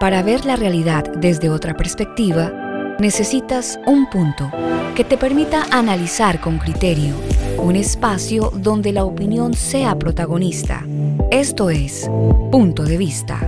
Para ver la realidad desde otra perspectiva, necesitas un punto que te permita analizar con criterio, un espacio donde la opinión sea protagonista. Esto es Punto de Vista.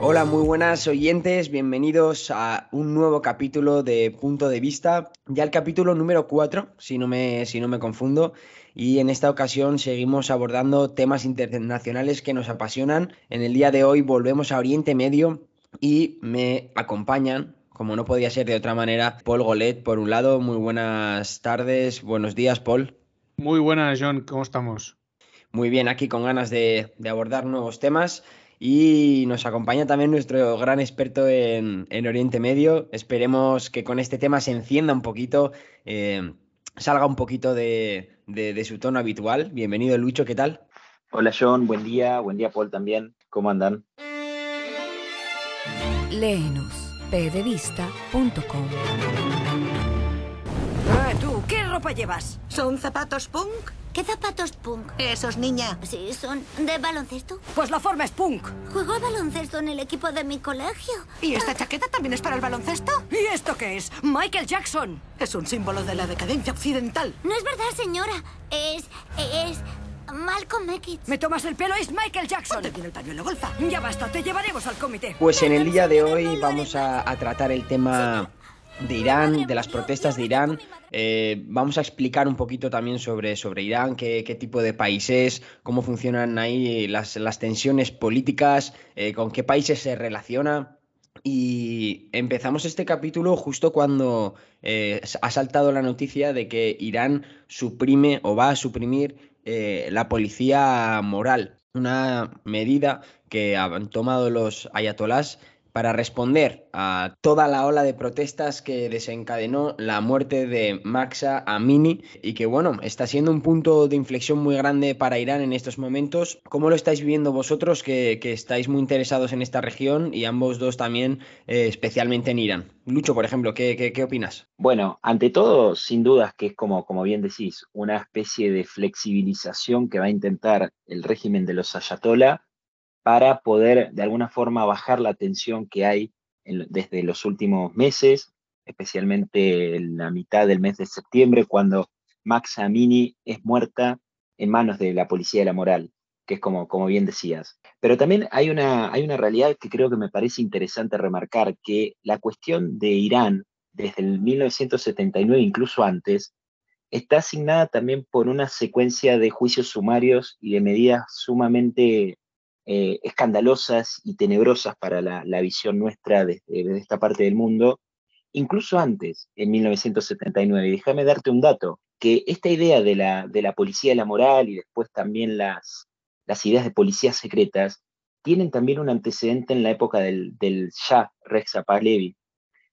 Hola, muy buenas oyentes, bienvenidos a un nuevo capítulo de Punto de Vista, ya el capítulo número 4, si no me, si no me confundo, y en esta ocasión seguimos abordando temas internacionales que nos apasionan. En el día de hoy volvemos a Oriente Medio y me acompañan, como no podía ser de otra manera, Paul Golet, por un lado. Muy buenas tardes, buenos días, Paul. Muy buenas, John, ¿cómo estamos? Muy bien, aquí con ganas de, abordar nuevos temas. Y nos acompaña también nuestro gran experto en, Oriente Medio. Esperemos que con este tema se encienda un poquito, eh, salga un poquito de, de, su tono habitual. Bienvenido, Lucho, ¿qué tal? Hola, John, buen día, buen día, Paul, también. ¿Cómo andan? Léenos, pdevista.com. Ah, tú, ¿qué ropa llevas? ¿Son zapatos punk? ¿Qué zapatos punk? Esos, niña. Sí, son de baloncesto. Pues la forma es punk. Juego baloncesto en el equipo de mi colegio. ¿Y esta chaqueta también es para el baloncesto? ¿Y esto qué es? Michael Jackson. Es un símbolo de la decadencia occidental. No es verdad, señora. Es. es. Malcolm X. ¿Me tomas el pelo? Es Michael Jackson. Te tiene el pañuelo golfa. Ya basta, te llevaremos al comité. Pues en el día de hoy vamos a, a tratar el tema de Irán, de las protestas de Irán. Eh, vamos a explicar un poquito también sobre, sobre Irán, qué, tipo de país es, cómo funcionan ahí las, tensiones políticas, eh, con qué países se relaciona. Y empezamos este capítulo justo cuando eh, ha saltado la noticia de que Irán suprime o va a suprimir la policía moral, una medida que han tomado los ayatolás para responder a toda la ola de protestas que desencadenó la muerte de Maxa Amini y que bueno, está siendo un punto de inflexión muy grande para Irán en estos momentos. ¿Cómo lo estáis viviendo vosotros que, estáis muy interesados en esta región y ambos dos también eh, especialmente en Irán? Lucho, por ejemplo, ¿qué, qué, opinas? Bueno, ante todo, sin dudas que es como, como bien decís, una especie de flexibilización que va a intentar el régimen de los ayatollah para poder de alguna forma bajar la tensión que hay desde los últimos meses, especialmente en la mitad del mes de septiembre, cuando Max Amini es muerta en manos de la policía de la moral, que es como, como bien decías. Pero también hay una, hay una realidad que creo que me parece interesante remarcar, que la cuestión de Irán, desde el 1979, incluso antes, está asignada también por una secuencia de juicios sumarios y de medidas sumamente eh, escandalosas y tenebrosas para la, visión nuestra desde, esta parte del mundo, incluso antes, en 1979. déjame darte un dato, que esta idea de la, de la policía de la moral y después también las, las ideas de policías secretas, tienen también un antecedente en la época del, del Shah Reza Pahlavi.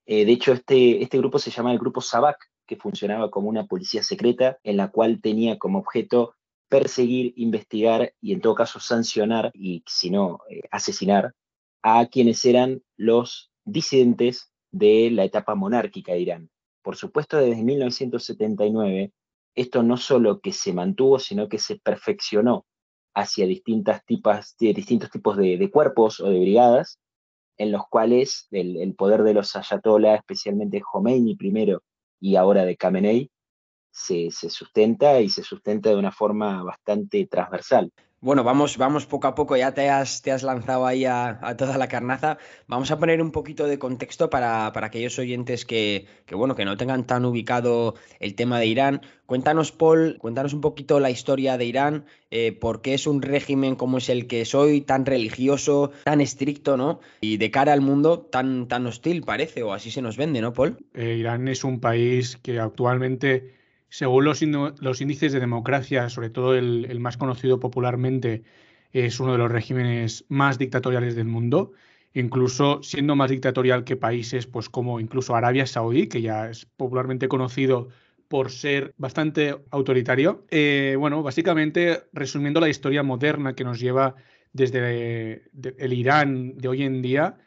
Eh, de hecho, este, este grupo se llama el grupo Sabak, que funcionaba como una policía secreta en la cual tenía como objeto perseguir, investigar y en todo caso sancionar y si no eh, asesinar a quienes eran los disidentes de la etapa monárquica de Irán. Por supuesto, desde 1979, esto no solo que se mantuvo, sino que se perfeccionó hacia distintas tipas, distintos tipos de, cuerpos o de brigadas, en los cuales el, el poder de los ayatollah, especialmente Khomeini primero y ahora de Khamenei, se, sustenta y se sustenta de una forma bastante transversal. Bueno, vamos, vamos poco a poco, ya te has, te has lanzado ahí a, toda la carnaza. Vamos a poner un poquito de contexto para, aquellos oyentes que, bueno, que no tengan tan ubicado el tema de Irán. Cuéntanos, Paul, cuéntanos un poquito la historia de Irán, eh, por qué es un régimen como es el que soy, tan religioso, tan estricto, ¿no? Y de cara al mundo tan, tan hostil, parece, o así se nos vende, ¿no, Paul? Eh, Irán es un país que actualmente según los, índices de democracia, sobre todo el, más conocido popularmente, es uno de los regímenes más dictatoriales del mundo, incluso siendo más dictatorial que países pues, como incluso Arabia Saudí, que ya es popularmente conocido por ser bastante autoritario. Eh, bueno, básicamente, resumiendo la historia moderna que nos lleva desde el Irán de hoy en día,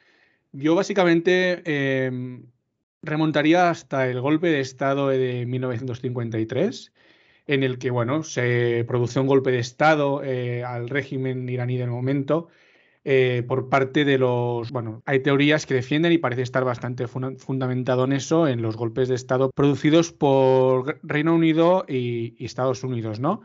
yo básicamente eh, remontaría hasta el golpe de Estado de 1953, en el que bueno, se produce un golpe de Estado eh, al régimen iraní del momento. Eh, por parte de los, bueno, hay teorías que defienden y parece estar bastante fundamentado en eso, en los golpes de Estado producidos por Reino Unido y, Estados Unidos, ¿no?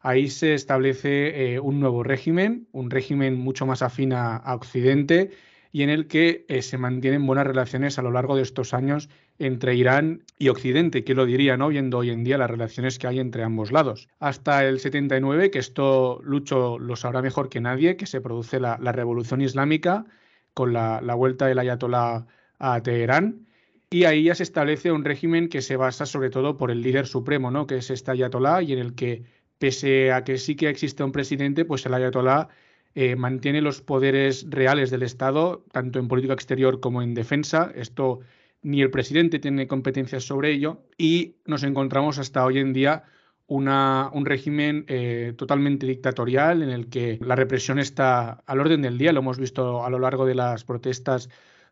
Ahí se establece eh, un nuevo régimen, un régimen mucho más afín a Occidente, y en el que eh, se mantienen buenas relaciones a lo largo de estos años entre Irán y Occidente, que lo diría, ¿no? Viendo hoy en día las relaciones que hay entre ambos lados. Hasta el 79, que esto Lucho lo sabrá mejor que nadie, que se produce la, revolución islámica con la, vuelta del ayatolá a Teherán. Y ahí ya se establece un régimen que se basa sobre todo por el líder supremo, ¿no? que es este ayatolá, y en el que, pese a que sí que existe un presidente, pues el ayatolá eh, mantiene los poderes reales del Estado, tanto en política exterior como en defensa. Esto ni el presidente tiene competencias sobre ello y nos encontramos hasta hoy en día una, un régimen eh, totalmente dictatorial en el que la represión está al orden del día. Lo hemos visto a lo largo de las protestas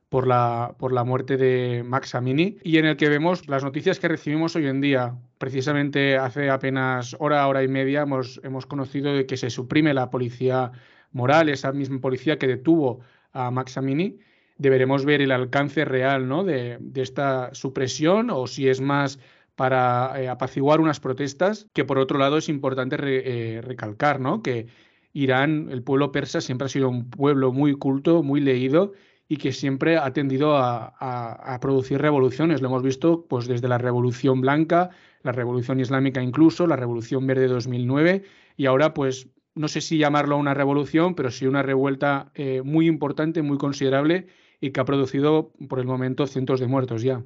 por la, por la muerte de Max Amini y en el que vemos las noticias que recibimos hoy en día. Precisamente hace apenas hora, hora y media hemos, hemos conocido de que se suprime la policía moral, esa misma policía que detuvo a Maxamini, deberemos ver el alcance real ¿no? de, esta supresión o si es más para eh, apaciguar unas protestas, que por otro lado es importante eh, recalcar ¿no? que Irán, el pueblo persa, siempre ha sido un pueblo muy culto, muy leído y que siempre ha tendido a, a, producir revoluciones. Lo hemos visto pues, desde la Revolución Blanca, la Revolución Islámica incluso, la Revolución Verde 2009 y ahora pues no sé si llamarlo una revolución, pero sí una revuelta eh, muy importante, muy considerable y que ha producido por el momento cientos de muertos ya.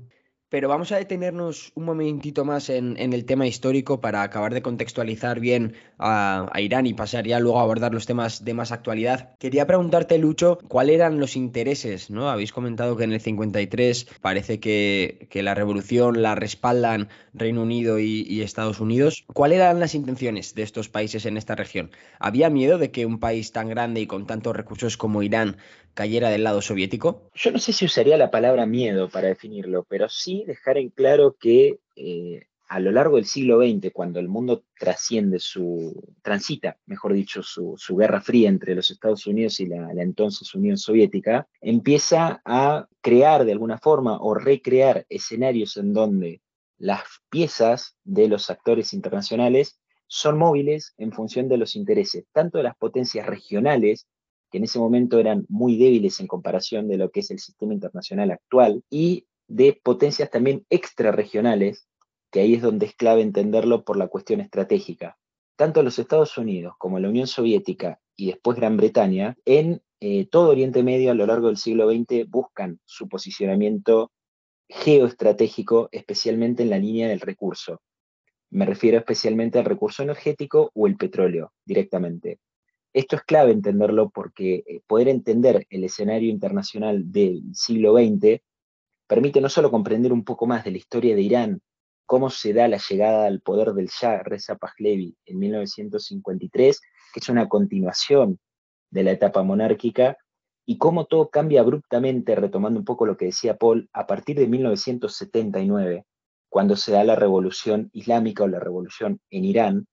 Pero vamos a detenernos un momentito más en, el tema histórico para acabar de contextualizar bien a, Irán y pasar ya luego a abordar los temas de más actualidad. Quería preguntarte, Lucho, ¿cuáles eran los intereses? ¿no? Habéis comentado que en el 53 parece que, la revolución la respaldan Reino Unido y, Estados Unidos. ¿Cuáles eran las intenciones de estos países en esta región? ¿Había miedo de que un país tan grande y con tantos recursos como Irán cayera del lado soviético? Yo no sé si usaría la palabra miedo para definirlo, pero sí dejar en claro que eh, a lo largo del siglo XX, cuando el mundo trasciende su, transita, mejor dicho, su, guerra fría entre los Estados Unidos y la, la, entonces Unión Soviética, empieza a crear de alguna forma o recrear escenarios en donde las piezas de los actores internacionales son móviles en función de los intereses, tanto de las potencias regionales que en ese momento eran muy débiles en comparación de lo que es el sistema internacional actual, y de potencias también extrarregionales, que ahí es donde es clave entenderlo por la cuestión estratégica. Tanto los Estados Unidos como la Unión Soviética y después Gran Bretaña, en eh, todo Oriente Medio a lo largo del siglo XX buscan su posicionamiento geoestratégico, especialmente en la línea del recurso. Me refiero especialmente al recurso energético o el petróleo directamente. Esto es clave entenderlo porque eh, poder entender el escenario internacional del siglo XX permite no solo comprender un poco más de la historia de Irán, cómo se da la llegada al poder del Shah Reza Pahlavi en 1953, que es una continuación de la etapa monárquica, y cómo todo cambia abruptamente, retomando un poco lo que decía Paul, a partir de 1979, cuando se da la revolución islámica o la revolución en Irán,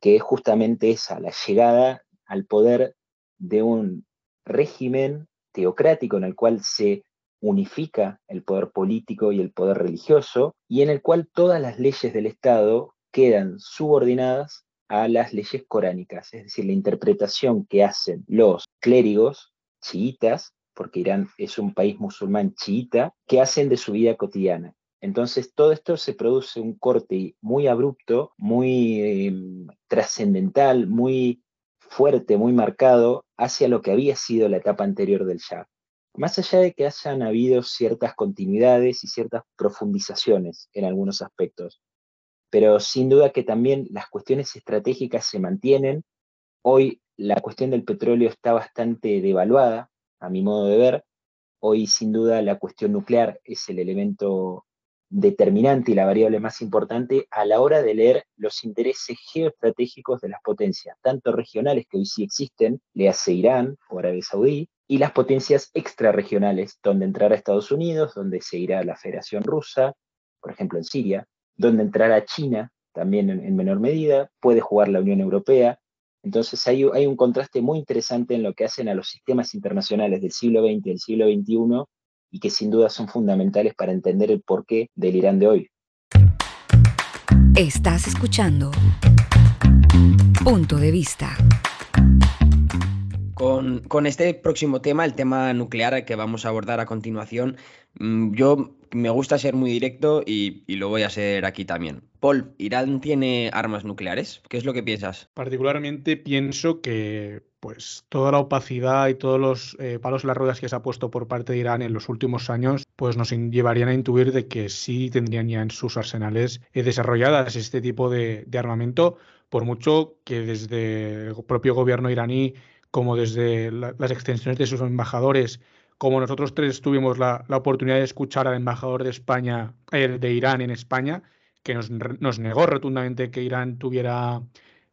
que es justamente esa, la llegada al poder de un régimen teocrático en el cual se unifica el poder político y el poder religioso y en el cual todas las leyes del Estado quedan subordinadas a las leyes coránicas, es decir, la interpretación que hacen los clérigos chiitas, porque Irán es un país musulmán chiita, que hacen de su vida cotidiana. Entonces, todo esto se produce un corte muy abrupto, muy eh, trascendental, muy fuerte, muy marcado hacia lo que había sido la etapa anterior del Shah. Más allá de que hayan habido ciertas continuidades y ciertas profundizaciones en algunos aspectos, pero sin duda que también las cuestiones estratégicas se mantienen. Hoy la cuestión del petróleo está bastante devaluada, a mi modo de ver. Hoy sin duda la cuestión nuclear es el elemento determinante y la variable más importante a la hora de leer los intereses geoestratégicos de las potencias, tanto regionales que hoy sí existen, le hace Irán o Arabia Saudí, y las potencias extrarregionales, donde entrará Estados Unidos, donde se irá la Federación Rusa, por ejemplo en Siria, donde entrará China, también en, menor medida, puede jugar la Unión Europea. Entonces hay, hay, un contraste muy interesante en lo que hacen a los sistemas internacionales del siglo XX y del siglo XXI y que sin duda son fundamentales para entender el porqué del Irán de hoy. Estás escuchando Punto de Vista. Con, este próximo tema, el tema nuclear que vamos a abordar a continuación, mm, yo me gusta ser muy directo y, lo voy a ser aquí también. Paul, ¿Irán tiene armas nucleares? ¿Qué es lo que piensas? Particularmente pienso que pues toda la opacidad y todos los eh, palos en las ruedas que se ha puesto por parte de Irán en los últimos años, pues nos llevarían a intuir de que sí tendrían ya en sus arsenales eh, desarrolladas este tipo de, de armamento, por mucho que desde el propio gobierno iraní como desde las extensiones de sus embajadores, como nosotros tres tuvimos la, oportunidad de escuchar al embajador de España, eh, de Irán en España, que nos, negó rotundamente que Irán tuviera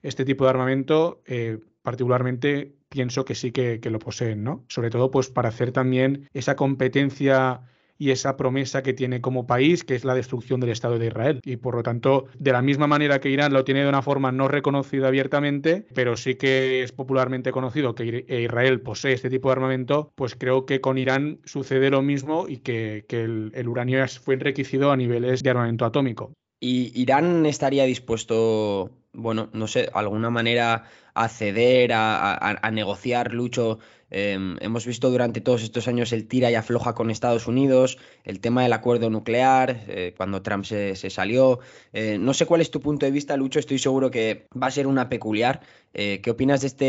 este tipo de armamento, eh, particularmente pienso que sí que, que, lo poseen, ¿no? Sobre todo, pues para hacer también esa competencia y esa promesa que tiene como país, que es la destrucción del Estado de Israel. Y por lo tanto, de la misma manera que Irán lo tiene de una forma no reconocida abiertamente, pero sí que es popularmente conocido que Israel posee este tipo de armamento, pues creo que con Irán sucede lo mismo y que, el, el uranio fue enriquecido a niveles de armamento atómico. ¿Y Irán estaría dispuesto, bueno, no sé, alguna manera a ceder, a, negociar, Lucho? Em, hemos visto durante todos estos años el tira y afloja con Estados Unidos, el tema del acuerdo nuclear, eh, cuando Trump se, salió. Eh, no sé cuál es tu punto de vista, Lucho, estoy seguro que va a ser una peculiar. Eh, ¿Qué opinas de este,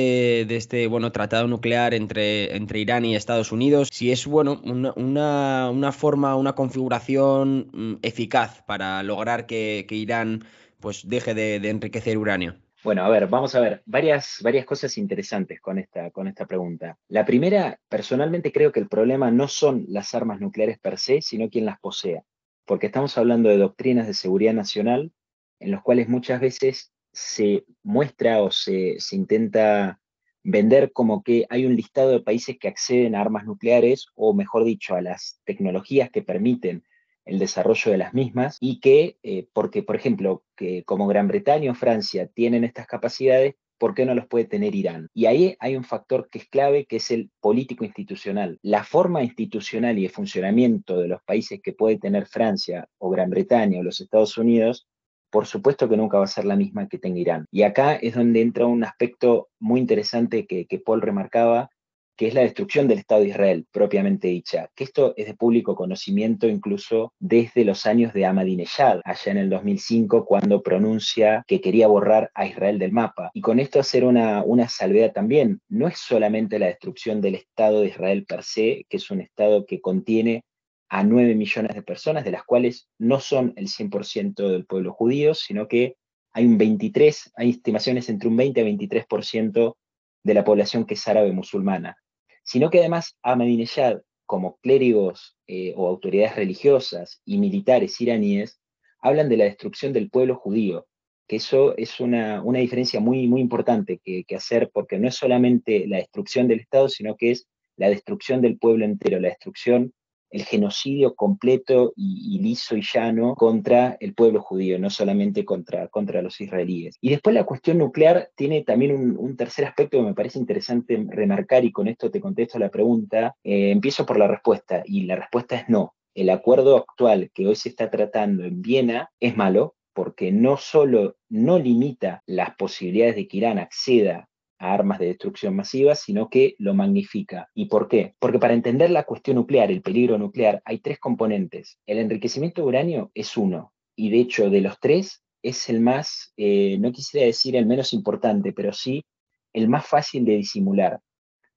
de este bueno, tratado nuclear entre, entre Irán y Estados Unidos? Si es bueno, una, una forma, una configuración mm, eficaz para lograr que, Irán pues, deje de, enriquecer uranio? Bueno, a ver, vamos a ver varias, varias cosas interesantes con esta, con esta pregunta. La primera, personalmente creo que el problema no son las armas nucleares per se, sino quien las posea, porque estamos hablando de doctrinas de seguridad nacional en los cuales muchas veces se muestra o se, se intenta vender como que hay un listado de países que acceden a armas nucleares, o mejor dicho, a las tecnologías que permiten el desarrollo de las mismas y que, eh, porque por ejemplo, que como Gran Bretaña o Francia tienen estas capacidades, ¿por qué no los puede tener Irán? Y ahí hay un factor que es clave, que es el político institucional. La forma institucional y de funcionamiento de los países que puede tener Francia o Gran Bretaña o los Estados Unidos, por supuesto que nunca va a ser la misma que tenga Irán. Y acá es donde entra un aspecto muy interesante que, que Paul remarcaba, que es la destrucción del Estado de Israel, propiamente dicha, que esto es de público conocimiento incluso desde los años de Ahmadinejad, allá en el 2005, cuando pronuncia que quería borrar a Israel del mapa. Y con esto hacer una, una salvedad también, no es solamente la destrucción del Estado de Israel per se, que es un Estado que contiene a 9 millones de personas, de las cuales no son el 100% del pueblo judío, sino que hay un 23, hay estimaciones entre un 20 y 23% de la población que es árabe musulmana sino que además Ahmadinejad, como clérigos eh, o autoridades religiosas y militares iraníes, hablan de la destrucción del pueblo judío, que eso es una, diferencia muy, muy importante que, hacer, porque no es solamente la destrucción del Estado, sino que es la destrucción del pueblo entero, la destrucción el genocidio completo y, liso y llano contra el pueblo judío, no solamente contra, contra los israelíes. Y después la cuestión nuclear tiene también un, tercer aspecto que me parece interesante remarcar y con esto te contesto la pregunta. Eh, empiezo por la respuesta y la respuesta es no. El acuerdo actual que hoy se está tratando en Viena es malo porque no solo no limita las posibilidades de que Irán acceda armas de destrucción masiva, sino que lo magnifica. ¿Y por qué? Porque para entender la cuestión nuclear, el peligro nuclear, hay tres componentes. El enriquecimiento de uranio es uno, y de hecho de los tres es el más, eh, no quisiera decir el menos importante, pero sí el más fácil de disimular.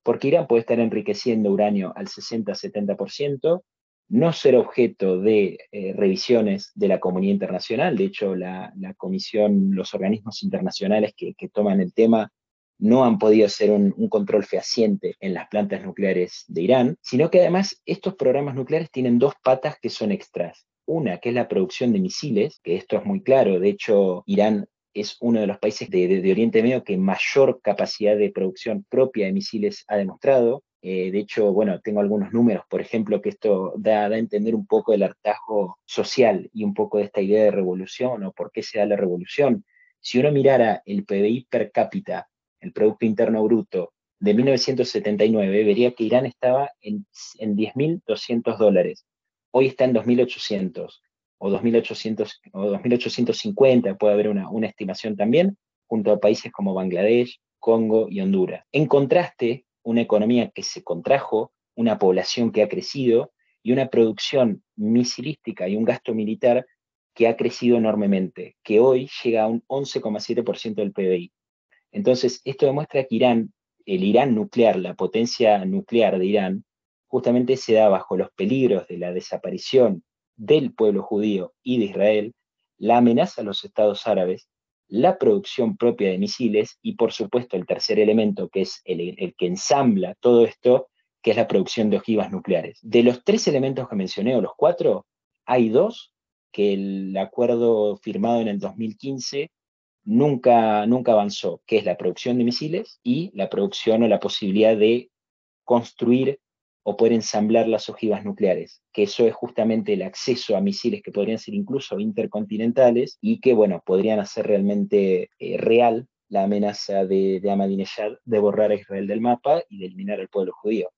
Porque Irán puede estar enriqueciendo uranio al 60-70%, no ser objeto de eh, revisiones de la comunidad internacional. De hecho, la, comisión, los organismos internacionales que, toman el tema no han podido hacer un, control fehaciente en las plantas nucleares de Irán, sino que además estos programas nucleares tienen dos patas que son extras. Una, que es la producción de misiles, que esto es muy claro, de hecho Irán es uno de los países de, Oriente Medio que mayor capacidad de producción propia de misiles ha demostrado. Eh, de hecho, bueno, tengo algunos números, por ejemplo, que esto da, a entender un poco el hartazgo social y un poco de esta idea de revolución o por qué se da la revolución. Si uno mirara el PBI per cápita, el Producto Interno Bruto, de 1979, vería que Irán estaba en, en 10.200 dólares. Hoy está en 2.800 o 2.800 o 2.850, puede haber una, una estimación también, junto a países como Bangladesh, Congo y Honduras. En contraste, una economía que se contrajo, una población que ha crecido y una producción misilística y un gasto militar que ha crecido enormemente, que hoy llega a un 11,7% del PBI. Entonces, esto demuestra que Irán, el Irán nuclear, la potencia nuclear de Irán, justamente se da bajo los peligros de la desaparición del pueblo judío y de Israel, la amenaza a los estados árabes, la producción propia de misiles y, por supuesto, el tercer elemento, que es el, que ensambla todo esto, que es la producción de ojivas nucleares. De los tres elementos que mencioné, o los cuatro, hay dos que el acuerdo firmado en el 2015 nunca, nunca avanzó, que es la producción de misiles y la producción o la posibilidad de construir o poder ensamblar las ojivas nucleares, que eso es justamente el acceso a misiles que podrían ser incluso intercontinentales y que, bueno, podrían hacer realmente eh, real la amenaza de, de Ahmadinejad de borrar a Israel del mapa y de eliminar al pueblo judío.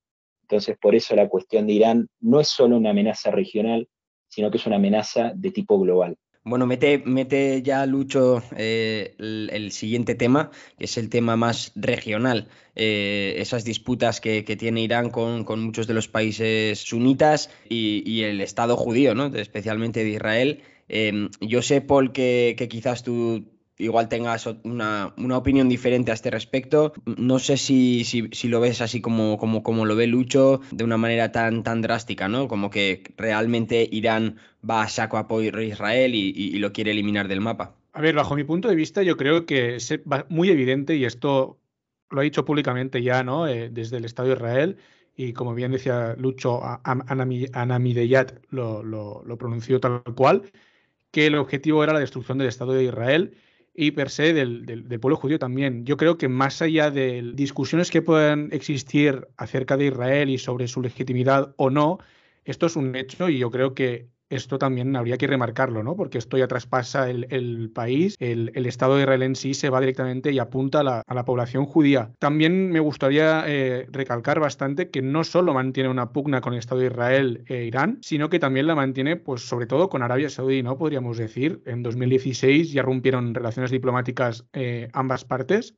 Entonces, por eso la cuestión de Irán no es solo una amenaza regional, sino que es una amenaza de tipo global. Bueno, mete, mete ya Lucho eh, el, siguiente tema, que es el tema más regional. Eh, esas disputas que, tiene Irán con, muchos de los países sunitas y, el Estado judío, ¿no? especialmente de Israel. Eh, yo sé, Paul, que, que quizás tú igual tengas una, opinión diferente a este respecto. No sé si, si, lo ves así como, como, como, lo ve Lucho, de una manera tan, tan drástica, ¿no? Como que realmente Irán va a saco a por Israel y, lo quiere eliminar del mapa. A ver, bajo mi punto de vista, yo creo que es muy evidente, y esto lo ha dicho públicamente ya, ¿no? Eh, desde el Estado de Israel, y como bien decía Lucho, Anamideyat lo, lo, lo pronunció tal cual, que el objetivo era la destrucción del Estado de Israel y per se del, pueblo judío también. Yo creo que más allá de discusiones que puedan existir acerca de Israel y sobre su legitimidad o no, esto es un hecho y yo creo que esto también habría que remarcarlo, ¿no? Porque esto ya traspasa el, país, el, Estado de Israel en sí se va directamente y apunta a la, población judía. También me gustaría eh, recalcar bastante que no solo mantiene una pugna con el Estado de Israel e Irán, sino que también la mantiene, pues sobre todo con Arabia Saudí, ¿no? Podríamos decir. En 2016 ya rompieron relaciones diplomáticas eh, ambas partes.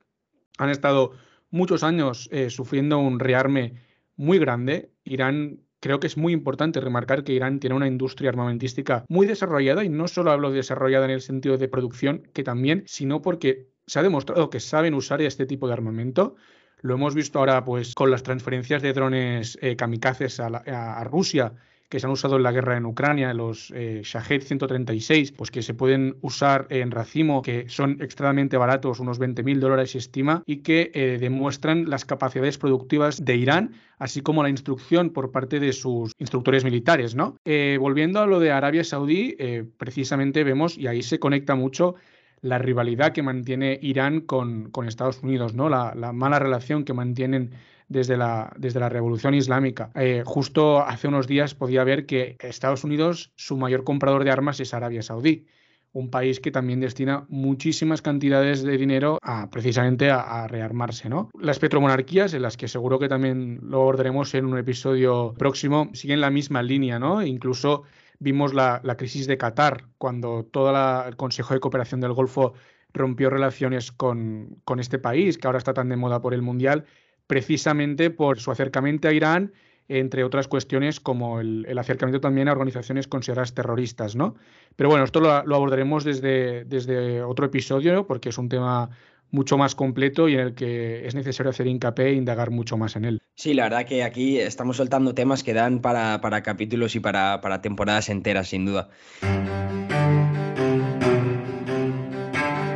Han estado muchos años eh, sufriendo un rearme muy grande. Irán creo que es muy importante remarcar que Irán tiene una industria armamentística muy desarrollada y no solo hablo de desarrollada en el sentido de producción, que también, sino porque se ha demostrado que saben usar este tipo de armamento. Lo hemos visto ahora pues con las transferencias de drones eh, kamikazes a Rusia que se han usado en la guerra en Ucrania, los eh, Shahed 136, pues que se pueden usar en racimo, que son extremadamente baratos, unos 20.000 dólares se estima, y que eh, demuestran las capacidades productivas de Irán, así como la instrucción por parte de sus instructores militares, ¿no? Eh, volviendo a lo de Arabia Saudí, precisamente vemos, y ahí se conecta mucho, la rivalidad que mantiene Irán con, Estados Unidos, ¿no? La, la, mala relación que mantienen desde la, desde la Revolución Islámica. Eh, justo hace unos días podía ver que Estados Unidos, su mayor comprador de armas es Arabia Saudí un país que también destina muchísimas cantidades de dinero a precisamente a, rearmarse, ¿no? Las petromonarquías, en las que seguro que también lo abordaremos en un episodio próximo, siguen la misma línea, ¿no? Incluso vimos la, crisis de Qatar, cuando todo el Consejo de Cooperación del Golfo rompió relaciones con, con este país, que ahora está tan de moda por el Mundial, precisamente por su acercamiento a Irán, entre otras cuestiones como el, acercamiento también a organizaciones consideradas terroristas, ¿no? Pero bueno, esto lo, abordaremos desde, desde otro episodio porque es un tema mucho más completo y en el que es necesario hacer hincapié e indagar mucho más en él. Sí, la verdad que aquí estamos soltando temas que dan para, capítulos y para, para temporadas enteras, sin duda.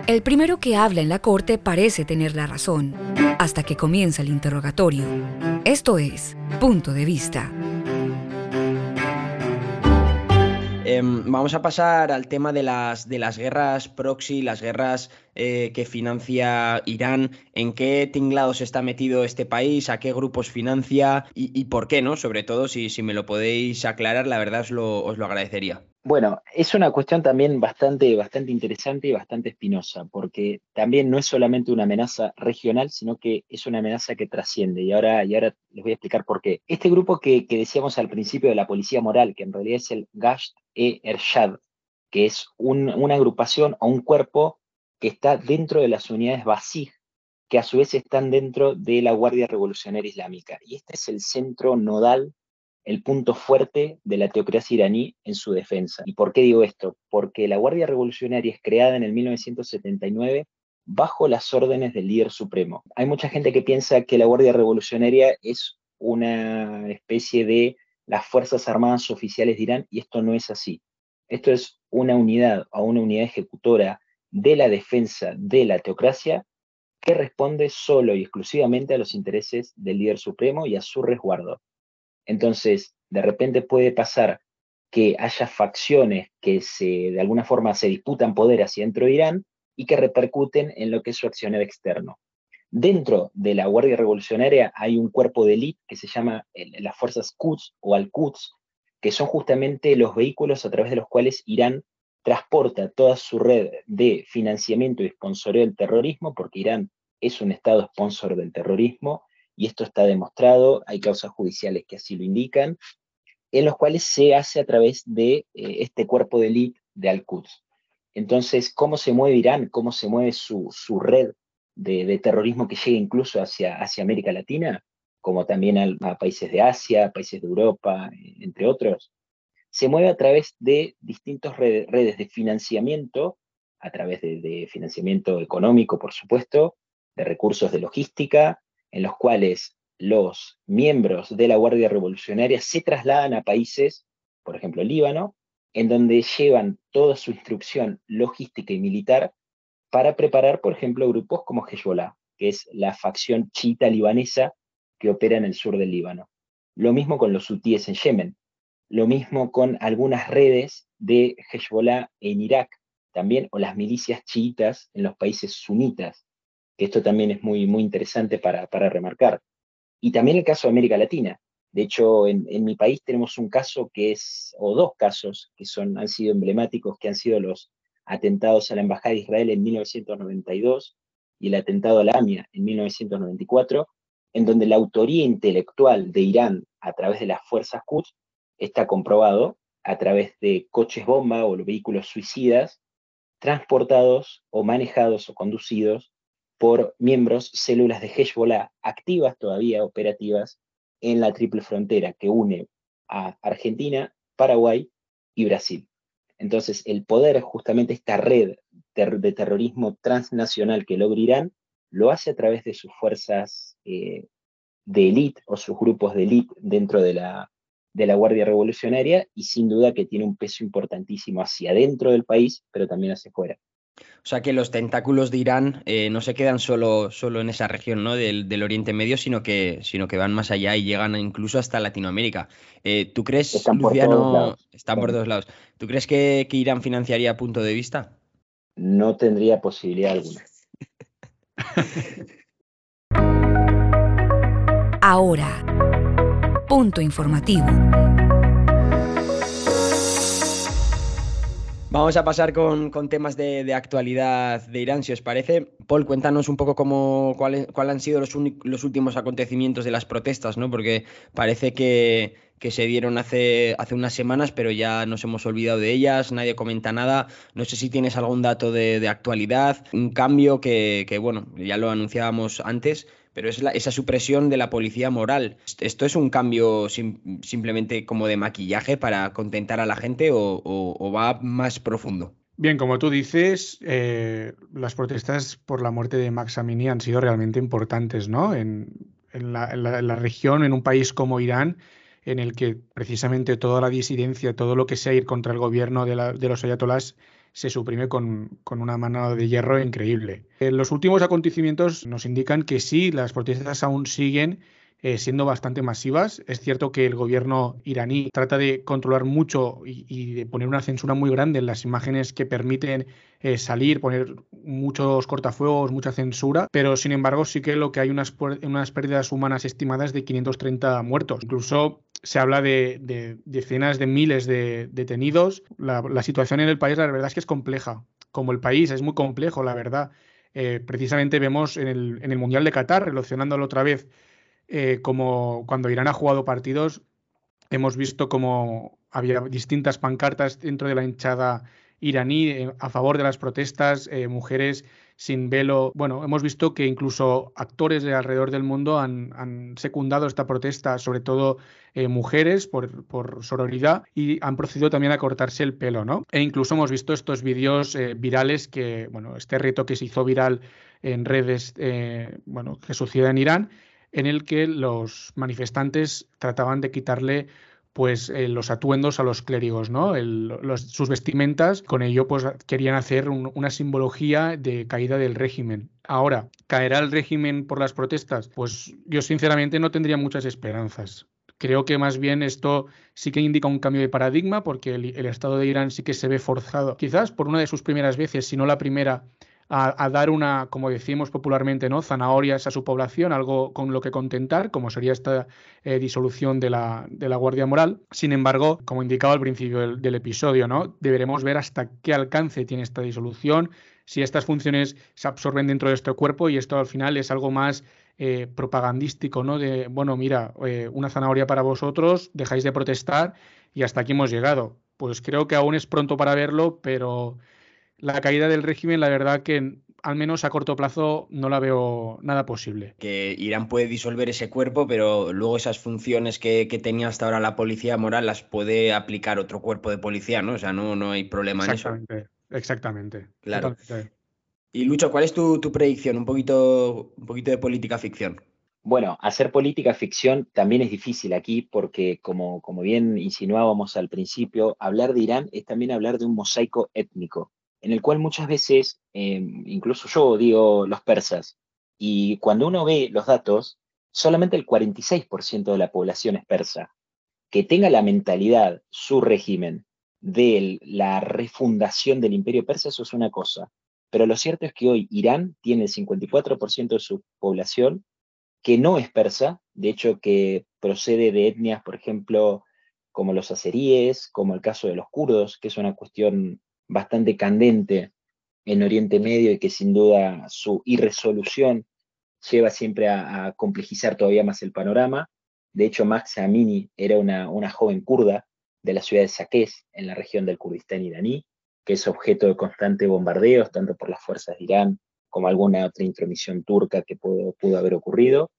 El primero que habla en la corte parece tener la razón, hasta que comienza el interrogatorio. Esto es, punto de vista. Em, vamos a pasar al tema de las, de las guerras proxy, las guerras eh, que financia Irán, en qué tinglados está metido este país, a qué grupos financia y, por qué, ¿no? Sobre todo, si, me lo podéis aclarar, la verdad os lo, os lo agradecería. Bueno, es una cuestión también bastante, bastante interesante y bastante espinosa, porque también no es solamente una amenaza regional, sino que es una amenaza que trasciende. Y ahora, y ahora les voy a explicar por qué. Este grupo que, decíamos al principio de la policía moral, que en realidad es el Gasht e Ershad, que es una agrupación o un cuerpo está dentro de las unidades Basij, que a su vez están dentro de la Guardia Revolucionaria Islámica. Y este es el centro nodal el punto fuerte de la teocracia iraní en su defensa. ¿Y por qué digo esto? Porque la Guardia Revolucionaria es creada en el 1979 bajo las órdenes del líder supremo. Hay mucha gente que piensa que la Guardia Revolucionaria es una especie de las Fuerzas Armadas Oficiales de Irán y esto no es así. Esto es una unidad o una unidad ejecutora de la defensa de la teocracia que responde solo y exclusivamente a los intereses del líder supremo y a su resguardo. Entonces, de repente puede pasar que haya facciones que se, de alguna forma se disputan poder hacia dentro de Irán y que repercuten en lo que es su accionar externo. Dentro de la Guardia Revolucionaria hay un cuerpo de élite que se llama las fuerzas Quds o Al-Quds, que son justamente los vehículos a través de los cuales Irán transporta toda su red de financiamiento y sponsoreo del terrorismo, porque Irán es un estado sponsor del terrorismo, y esto está demostrado, hay causas judiciales que así lo indican, en los cuales se hace a través de eh, este cuerpo de élite de Al-Quds. Entonces, ¿cómo se mueve Irán? ¿Cómo se mueve su, red de, terrorismo que llega incluso hacia, hacia América Latina, como también a, países de Asia, países de Europa, entre otros? Se mueve a través de distintas redes, de financiamiento, a través de financiamiento económico, por supuesto, de recursos de logística, en los cuales los miembros de la Guardia Revolucionaria se trasladan a países, por ejemplo Líbano, en donde llevan toda su instrucción logística y militar para preparar, por ejemplo, grupos como Hezbollah, que es la facción chiita libanesa que opera en el sur del Líbano. Lo mismo con los hutíes en Yemen, lo mismo con algunas redes de Hezbollah en Irak, también, o las milicias chiitas en los países sunitas que esto también es muy, muy interesante para, remarcar. Y también el caso de América Latina. De hecho, en, mi país tenemos un caso que es, o dos casos que son, han sido emblemáticos, que han sido los atentados a la Embajada de Israel en 1992 y el atentado a la AMIA en 1994, en donde la autoría intelectual de Irán a través de las fuerzas Quds está comprobado a través de coches bomba o los vehículos suicidas transportados o manejados o conducidos por miembros, células de Hezbollah activas todavía, operativas, en la triple frontera que une a Argentina, Paraguay y Brasil. Entonces, el poder, justamente esta red de terrorismo transnacional que logra Irán, lo hace a través de sus fuerzas eh, de élite o sus grupos de élite dentro de la, de la Guardia Revolucionaria y sin duda que tiene un peso importantísimo hacia dentro del país, pero también hacia afuera. O sea que los tentáculos de Irán eh, no se quedan solo, solo en esa región ¿no? del, Oriente Medio, sino que, sino que van más allá y llegan incluso hasta Latinoamérica. Eh, ¿Tú crees, están Luciano, están por todos lados? ¿Tú crees que, que, Irán financiaría punto de vista? No tendría posibilidad alguna. Ahora, punto informativo. Vamos a pasar con, temas de, actualidad de Irán, si os parece. Paul, cuéntanos un poco cómo, cuáles han sido los, los, últimos acontecimientos de las protestas, ¿no? Porque parece que, se dieron hace, hace unas semanas, pero ya nos hemos olvidado de ellas, nadie comenta nada. No sé si tienes algún dato de, actualidad, un cambio que, que, bueno, ya lo anunciábamos antes, pero es esa supresión de la policía moral. ¿Esto es un cambio simplemente como de maquillaje para contentar a la gente o, va más profundo? Bien, como tú dices, eh, las protestas por la muerte de Max Amini han sido realmente importantes, ¿no? En, la, región, en un país como Irán, en el que precisamente toda la disidencia, todo lo que sea ir contra el gobierno de, de los ayatolás se suprime con, una mano de hierro increíble. Eh, los últimos acontecimientos nos indican que sí, las protestas aún siguen eh, siendo bastante masivas. Es cierto que el gobierno iraní trata de controlar mucho y, de poner una censura muy grande en las imágenes que permiten eh, salir, poner muchos cortafuegos, mucha censura, pero sin embargo sí que lo que hay unas, unas pérdidas humanas estimadas de 530 muertos. Incluso se habla de, decenas de miles de detenidos. La, situación en el país, la verdad es que es compleja. Como el país es muy complejo, la verdad. Eh, precisamente vemos en el, en el, Mundial de Qatar, relacionándolo otra vez, eh, como cuando Irán ha jugado partidos, hemos visto como había distintas pancartas dentro de la hinchada iraní eh, a favor de las protestas, mujeres sin velo. Bueno, hemos visto que incluso actores de alrededor del mundo han, secundado esta protesta, sobre todo eh, mujeres, por, por, sororidad, y han procedido también a cortarse el pelo, ¿no? E incluso hemos visto estos vídeos eh, virales que, bueno, este reto que se hizo viral en redes, eh, bueno, que sucede en Irán, en el que los manifestantes trataban de quitarle pues eh, los atuendos a los clérigos, ¿no? sus vestimentas, con ello pues querían hacer una simbología de caída del régimen. Ahora, ¿caerá el régimen por las protestas? Pues yo sinceramente no tendría muchas esperanzas. Creo que más bien esto sí que indica un cambio de paradigma porque el Estado de Irán sí que se ve forzado, quizás por una de sus primeras veces, si no la primera, a, dar una, como decimos popularmente, ¿no? zanahorias a su población, algo con lo que contentar, como sería esta eh, disolución de la, de la, Guardia Moral. Sin embargo, como indicaba al principio del, episodio, ¿no? deberemos ver hasta qué alcance tiene esta disolución, si estas funciones se absorben dentro de este cuerpo y esto al final es algo más eh, propagandístico, ¿no? De, bueno, mira, eh, una zanahoria para vosotros, dejáis de protestar y hasta aquí hemos llegado. Pues creo que aún es pronto para verlo, pero la caída del régimen, la verdad que al menos a corto plazo no la veo nada posible. Que Irán puede disolver ese cuerpo, pero luego esas funciones que, tenía hasta ahora la policía moral las puede aplicar otro cuerpo de policía, ¿no? O sea, no, no hay problema en eso. Exactamente. Claro. Y Lucho, ¿cuál es tu, predicción? Un poquito, un poquito de política ficción. Bueno, hacer política ficción también es difícil aquí porque, como, como bien insinuábamos al principio, hablar de Irán es también hablar de un mosaico étnico en el cual muchas veces, eh, incluso yo digo los persas, y cuando uno ve los datos, solamente el 46% de la población es persa. Que tenga la mentalidad, su régimen, de la refundación del imperio persa, eso es una cosa. Pero lo cierto es que hoy Irán tiene el 54% de su población que no es persa, de hecho que procede de etnias, por ejemplo, como los azeríes, como el caso de los kurdos, que es una cuestión bastante candente en Oriente Medio y que sin duda su irresolución lleva siempre a, complejizar todavía más el panorama. De hecho, Max Amini era una, joven kurda de la ciudad de Saqqez, en la región del Kurdistán iraní, que es objeto de constantes bombardeos, tanto por las fuerzas de Irán como alguna otra intromisión turca que pudo, pudo haber ocurrido,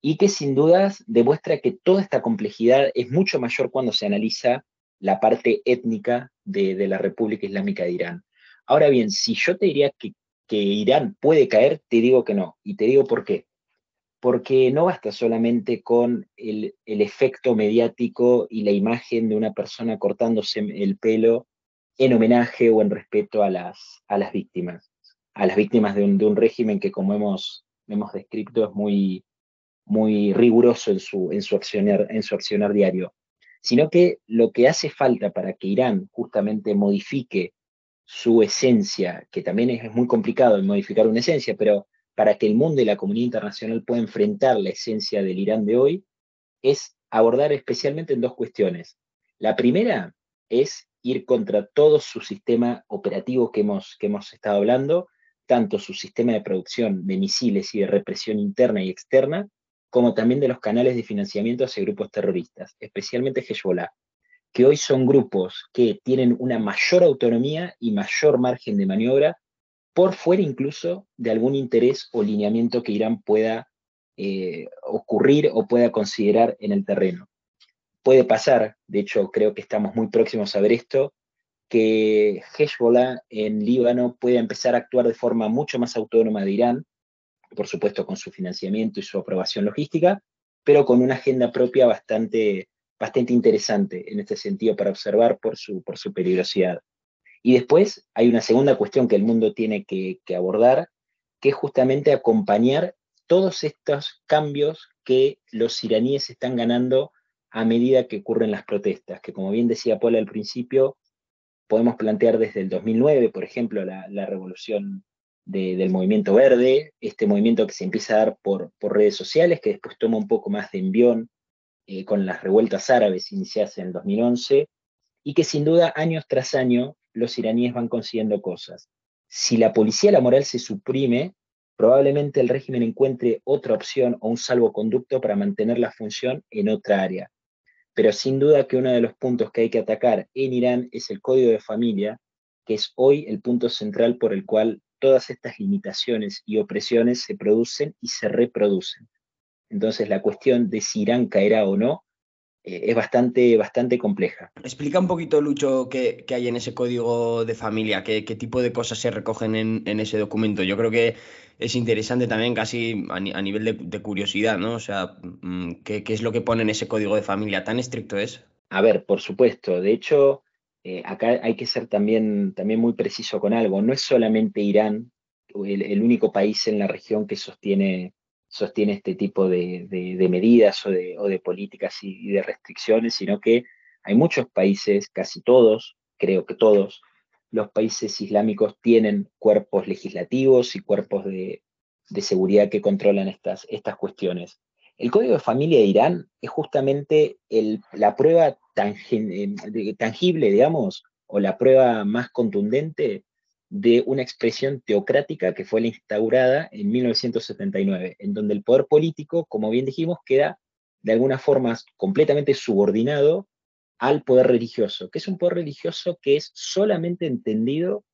y que sin dudas demuestra que toda esta complejidad es mucho mayor cuando se analiza la parte étnica de, la República Islámica de Irán. Ahora bien, si yo te diría que, Irán puede caer, te digo que no. Y te digo por qué. Porque no basta solamente con el, efecto mediático y la imagen de una persona cortándose el pelo en homenaje o en respeto a las, a las víctimas, a las víctimas de un, régimen que, como hemos, hemos descrito, es muy, muy riguroso en su, en, su accionar, en su accionar diario sino que lo que hace falta para que Irán justamente modifique su esencia, que también es muy complicado modificar una esencia, pero para que el mundo y la comunidad internacional pueda enfrentar la esencia del Irán de hoy, es abordar especialmente en dos cuestiones. La primera es ir contra todo su sistema operativo que hemos, que hemos estado hablando, tanto su sistema de producción de misiles y de represión interna y externa, como también de los canales de financiamiento hacia grupos terroristas, especialmente Hezbollah, que hoy son grupos que tienen una mayor autonomía y mayor margen de maniobra por fuera incluso de algún interés o lineamiento que Irán pueda eh, ocurrir o pueda considerar en el terreno. Puede pasar, de hecho creo que estamos muy próximos a ver esto, que Hezbollah en Líbano pueda empezar a actuar de forma mucho más autónoma de Irán, por supuesto con su financiamiento y su aprobación logística, pero con una agenda propia bastante, bastante interesante en este sentido para observar por su, por su peligrosidad. Y después hay una segunda cuestión que el mundo tiene que, abordar, que es justamente acompañar todos estos cambios que los iraníes están ganando a medida que ocurren las protestas, que como bien decía Paul al principio, podemos plantear desde el 2009, por ejemplo, la, revolución del movimiento verde, este movimiento que se empieza a dar por, redes sociales, que después toma un poco más de envión eh, con las revueltas árabes iniciadas en el 2011, y que sin duda años tras año los iraníes van consiguiendo cosas. Si la policía la moral se suprime, probablemente el régimen encuentre otra opción o un salvoconducto para mantener la función en otra área. Pero sin duda que uno de los puntos que hay que atacar en Irán es el código de familia, que es hoy el punto central por el cual todas estas limitaciones y opresiones se producen y se reproducen. Entonces la cuestión de si Irán caerá o no eh, es bastante, bastante compleja. Explica un poquito, Lucho, qué, hay en ese código de familia, qué, tipo de cosas se recogen en, ese documento. Yo creo que es interesante también casi a, nivel de, curiosidad, ¿no? O sea, mm, ¿qué, es lo que pone en ese código de familia? ¿Tan estricto es? A ver, por supuesto. De hecho, eh, acá hay que ser también, también muy preciso con algo. No es solamente Irán el único país en la región que sostiene sostiene este tipo de, medidas o de, políticas y, de restricciones, sino que hay muchos países, casi todos, creo que todos, los países islámicos tienen cuerpos legislativos y cuerpos de, seguridad que controlan estas, estas cuestiones. El Código de Familia de Irán es justamente la prueba eh, tangible, digamos, o la prueba más contundente de una expresión teocrática que fue la instaurada en 1979, en donde el poder político, como bien dijimos, queda de alguna forma completamente subordinado al poder religioso, que es un poder religioso que es solamente entendido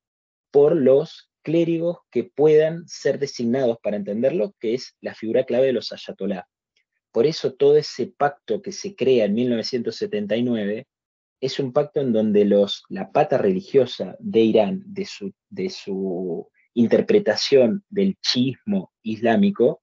por los clérigos que puedan ser designados para entenderlo, que es la figura clave de los ayatolá. Por eso todo ese pacto que se crea en 1979 es un pacto en donde los, la pata religiosa de Irán, de su, interpretación del chiismo islámico,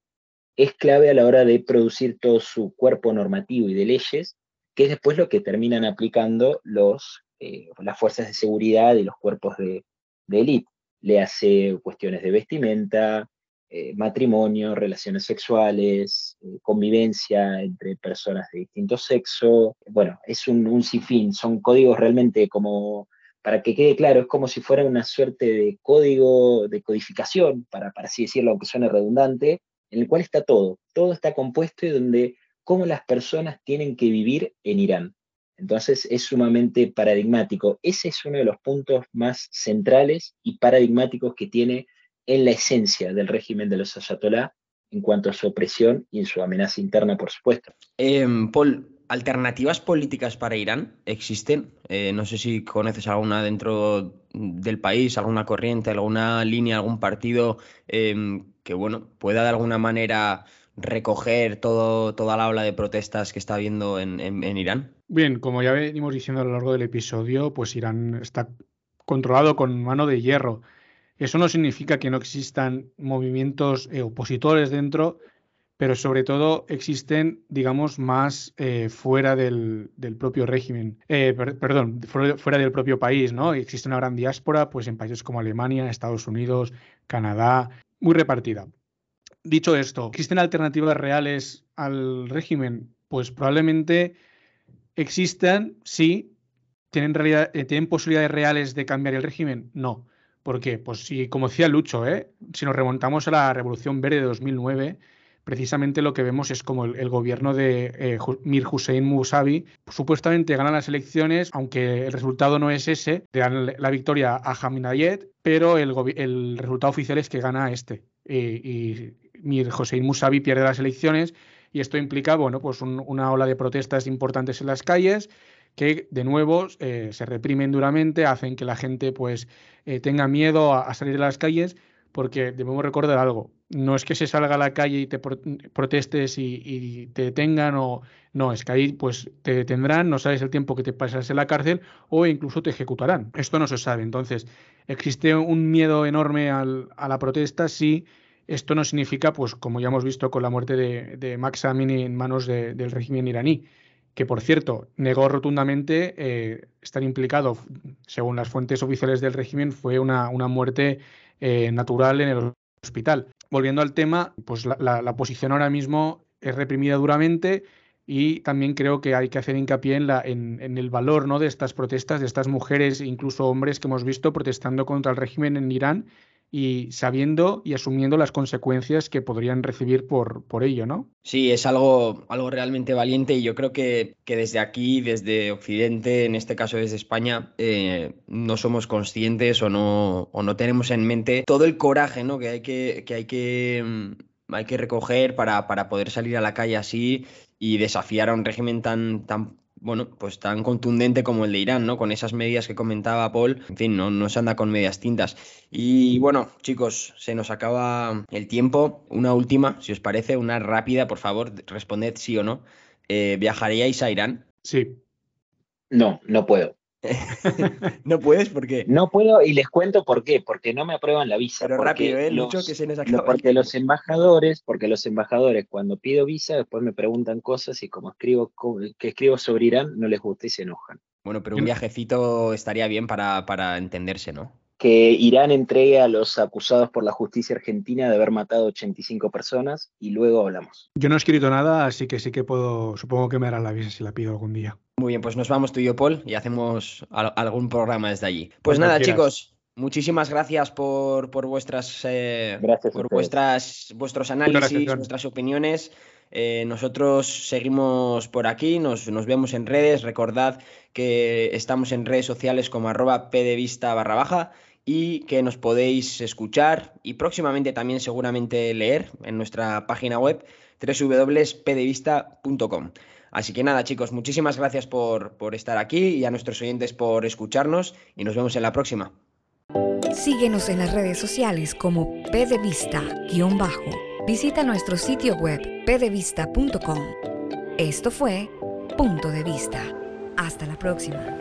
es clave a la hora de producir todo su cuerpo normativo y de leyes, que es después lo que terminan aplicando los, eh, las fuerzas de seguridad y los cuerpos de élite. Le hace cuestiones de vestimenta, eh, matrimonio, relaciones sexuales, eh, convivencia entre personas de distinto sexo. Bueno, es un, un sinfín, son códigos realmente como, para que quede claro, es como si fuera una suerte de código de codificación, para, para así decirlo, aunque suene redundante, en el cual está todo, todo está compuesto y donde cómo las personas tienen que vivir en Irán. Entonces es sumamente paradigmático. Ese es uno de los puntos más centrales y paradigmáticos que tiene en la esencia del régimen de los ayatolá en cuanto a su opresión y en su amenaza interna, por supuesto. Em, Paul, ¿alternativas políticas para Irán existen? Eh, no sé si conoces alguna dentro del país, alguna corriente, alguna línea, algún partido em, que bueno, pueda de alguna manera recoger todo, toda la ola de protestas que está habiendo en, en Irán? Bien, como ya venimos diciendo a lo largo del episodio, pues Irán está controlado con mano de hierro. Eso no significa que no existan movimientos eh, opositores dentro, pero sobre todo existen, digamos, más eh, fuera del, propio régimen, eh, perdón, fuera, del propio país, ¿no? Existe una gran diáspora, pues en países como Alemania, Estados Unidos, Canadá, muy repartida. Dicho esto, ¿existen alternativas reales al régimen? Pues probablemente existan, sí. ¿Tienen, ¿Tienen posibilidades reales de cambiar el régimen? No. ¿Por qué? Pues si, como decía Lucho, ¿eh? si nos remontamos a la Revolución Verde de 2009, precisamente lo que vemos es como el, gobierno de eh, Mir Hussein Musavi supuestamente gana las elecciones, aunque el resultado no es ese, le dan la victoria a Haminayet, pero el, resultado oficial es que gana este. y Mir Hussein Musavi pierde las elecciones y esto implica bueno, pues una ola de protestas importantes en las calles que de nuevo eh, se reprimen duramente, hacen que la gente pues eh, tenga miedo a, salir a las calles, porque debemos recordar algo, no es que se salga a la calle y te protestes y, te detengan o no, es que ahí pues te detendrán, no sabes el tiempo que te pasas en la cárcel o incluso te ejecutarán. Esto no se sabe. Entonces, existe un miedo enorme a la protesta si esto no significa, pues como ya hemos visto con la muerte de, de Max Amini en manos del régimen iraní, que por cierto negó rotundamente eh, estar implicado, según las fuentes oficiales del régimen, fue una, muerte eh, natural en el hospital. volviendo al tema, pues la, la, oposición ahora mismo es reprimida duramente y también creo que hay que hacer hincapié en, la, en, en, el valor ¿no? de estas protestas, de estas mujeres e incluso hombres que hemos visto protestando contra el régimen en Irán y sabiendo y asumiendo las consecuencias que podrían recibir por, por ello, ¿no? Sí, es algo, algo realmente valiente y yo creo que, que desde aquí, desde Occidente, en este caso desde España, eh, no somos conscientes o no, o no tenemos en mente todo el coraje ¿no? que hay que, que, hay que mm, hay que recoger para, para, poder salir a la calle así y desafiar a un régimen tan, tan bueno, pues tan contundente como el de Irán, ¿no? Con esas medidas que comentaba Paul, en fin, no, no se anda con medias tintas. Y bueno, chicos, se nos acaba el tiempo. Una última, si os parece, una rápida, por favor, responded sí o no. Eh, ¿Viajaríais a Irán? Sí. No, no puedo. No puedes, ¿por qué? No puedo y les cuento por qué, porque no me aprueban la visa. Pero rápido, ¿eh? Mucho que se nos acaba Porque los embajadores, porque los embajadores cuando pido visa después me preguntan cosas y como escribo que escribo sobre Irán no les gusta y se enojan. Bueno, pero un viajecito estaría bien para, para entenderse, ¿no? Que Irán entregue a los acusados por la justicia argentina de haber matado 85 personas y luego hablamos. Yo no he escrito nada, así que sí que puedo, supongo que me hará la visa si la pido algún día. Muy bien, pues nos vamos tú y yo, Paul, y hacemos algún programa desde allí. Pues nada, chicos, muchísimas gracias por, por vuestras eh, por vuestras vuestros análisis, vuestras opiniones. Eh, nosotros seguimos por aquí, nos, nos, vemos en redes. Recordad que estamos en redes sociales como arroba pdevista barra baja y que nos podéis escuchar y próximamente también seguramente leer en nuestra página web www.pdevista.com. Así que nada chicos, muchísimas gracias por, por estar aquí y a nuestros oyentes por escucharnos y nos vemos en la próxima. Síguenos en las redes sociales como pdevista-bajo. Visita nuestro sitio web pdevista.com. Esto fue Punto de Vista. Hasta la próxima.